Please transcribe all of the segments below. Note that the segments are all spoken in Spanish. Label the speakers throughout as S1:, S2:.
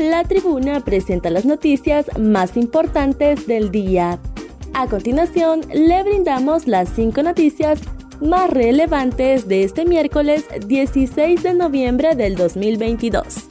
S1: la tribuna presenta las noticias más importantes del día. A continuación, le brindamos las cinco noticias más relevantes de este miércoles 16 de noviembre del 2022.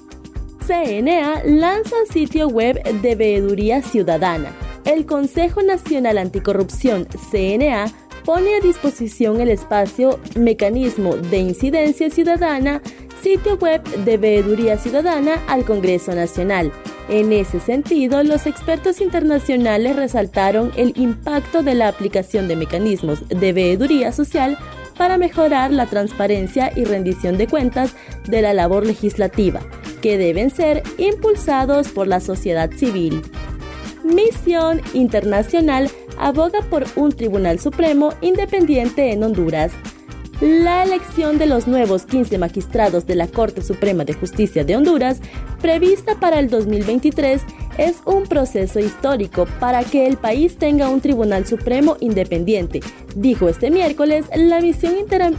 S1: CNA lanza sitio web de veeduría ciudadana. El Consejo Nacional Anticorrupción, CNA, pone a disposición el espacio Mecanismo de Incidencia Ciudadana sitio web de Veeduría Ciudadana al Congreso Nacional. En ese sentido, los expertos internacionales resaltaron el impacto de la aplicación de mecanismos de veeduría social para mejorar la transparencia y rendición de cuentas de la labor legislativa, que deben ser impulsados por la sociedad civil. Misión Internacional aboga por un Tribunal Supremo independiente en Honduras. La elección de los nuevos 15 magistrados de la Corte Suprema de Justicia de Honduras, prevista para el 2023, es un proceso histórico para que el país tenga un Tribunal Supremo independiente, dijo este miércoles la Misión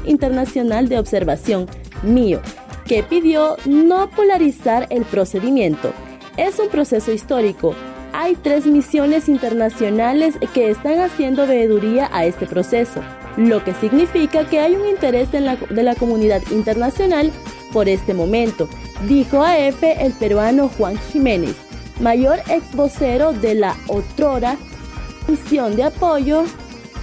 S1: Internacional de Observación, MIO, que pidió no polarizar el procedimiento. Es un proceso histórico. Hay tres misiones internacionales que están haciendo veeduría a este proceso lo que significa que hay un interés de la, de la comunidad internacional por este momento, dijo a EFE el peruano Juan Jiménez, mayor ex vocero de la otrora misión de apoyo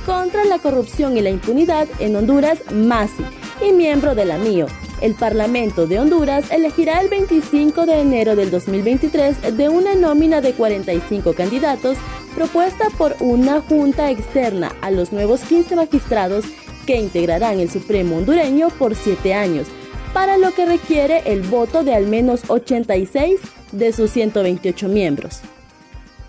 S1: contra la corrupción y la impunidad en Honduras, MASI, y miembro de la MIO. El Parlamento de Honduras elegirá el 25 de enero del 2023 de una nómina de 45 candidatos propuesta por una junta externa a los nuevos 15 magistrados que integrarán el Supremo hondureño por siete años, para lo que requiere el voto de al menos 86 de sus 128 miembros.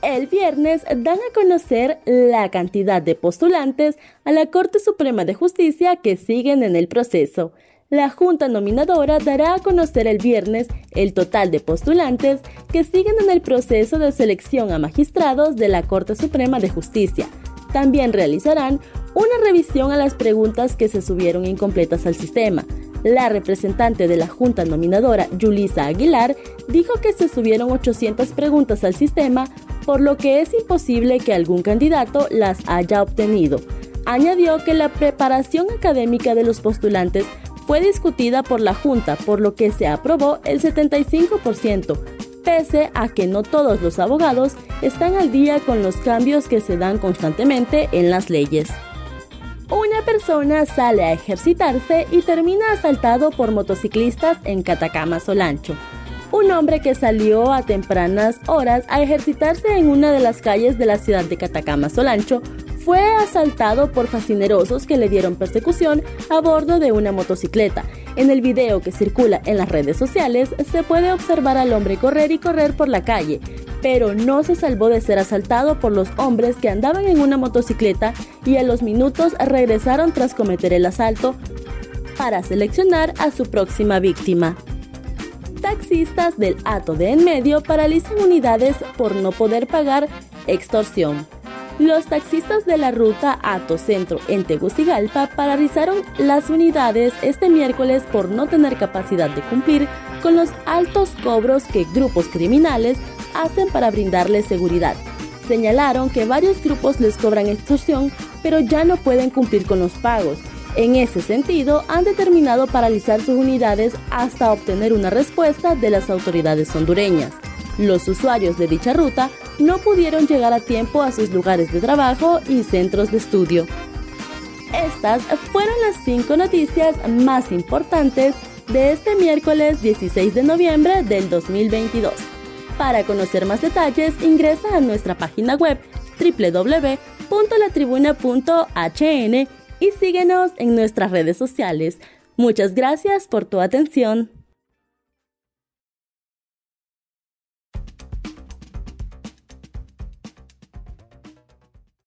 S1: El viernes dan a conocer la cantidad de postulantes a la Corte Suprema de Justicia que siguen en el proceso la Junta Nominadora dará a conocer el viernes el total de postulantes que siguen en el proceso de selección a magistrados de la Corte Suprema de Justicia. También realizarán una revisión a las preguntas que se subieron incompletas al sistema. La representante de la Junta Nominadora, Yulisa Aguilar, dijo que se subieron 800 preguntas al sistema, por lo que es imposible que algún candidato las haya obtenido. Añadió que la preparación académica de los postulantes fue discutida por la Junta, por lo que se aprobó el 75%, pese a que no todos los abogados están al día con los cambios que se dan constantemente en las leyes. Una persona sale a ejercitarse y termina asaltado por motociclistas en Catacama Solancho. Un hombre que salió a tempranas horas a ejercitarse en una de las calles de la ciudad de Catacama Solancho fue asaltado por fascinerosos que le dieron persecución a bordo de una motocicleta. En el video que circula en las redes sociales se puede observar al hombre correr y correr por la calle, pero no se salvó de ser asaltado por los hombres que andaban en una motocicleta y a los minutos regresaron tras cometer el asalto para seleccionar a su próxima víctima. Taxistas del Ato de En Medio paralizan unidades por no poder pagar extorsión. Los taxistas de la ruta Ato Centro en Tegucigalpa paralizaron las unidades este miércoles por no tener capacidad de cumplir con los altos cobros que grupos criminales hacen para brindarles seguridad. Señalaron que varios grupos les cobran extorsión, pero ya no pueden cumplir con los pagos. En ese sentido, han determinado paralizar sus unidades hasta obtener una respuesta de las autoridades hondureñas. Los usuarios de dicha ruta no pudieron llegar a tiempo a sus lugares de trabajo y centros de estudio. Estas fueron las cinco noticias más importantes de este miércoles 16 de noviembre del 2022. Para conocer más detalles, ingresa a nuestra página web www.latribuna.hn y síguenos en nuestras redes sociales. Muchas gracias por tu atención.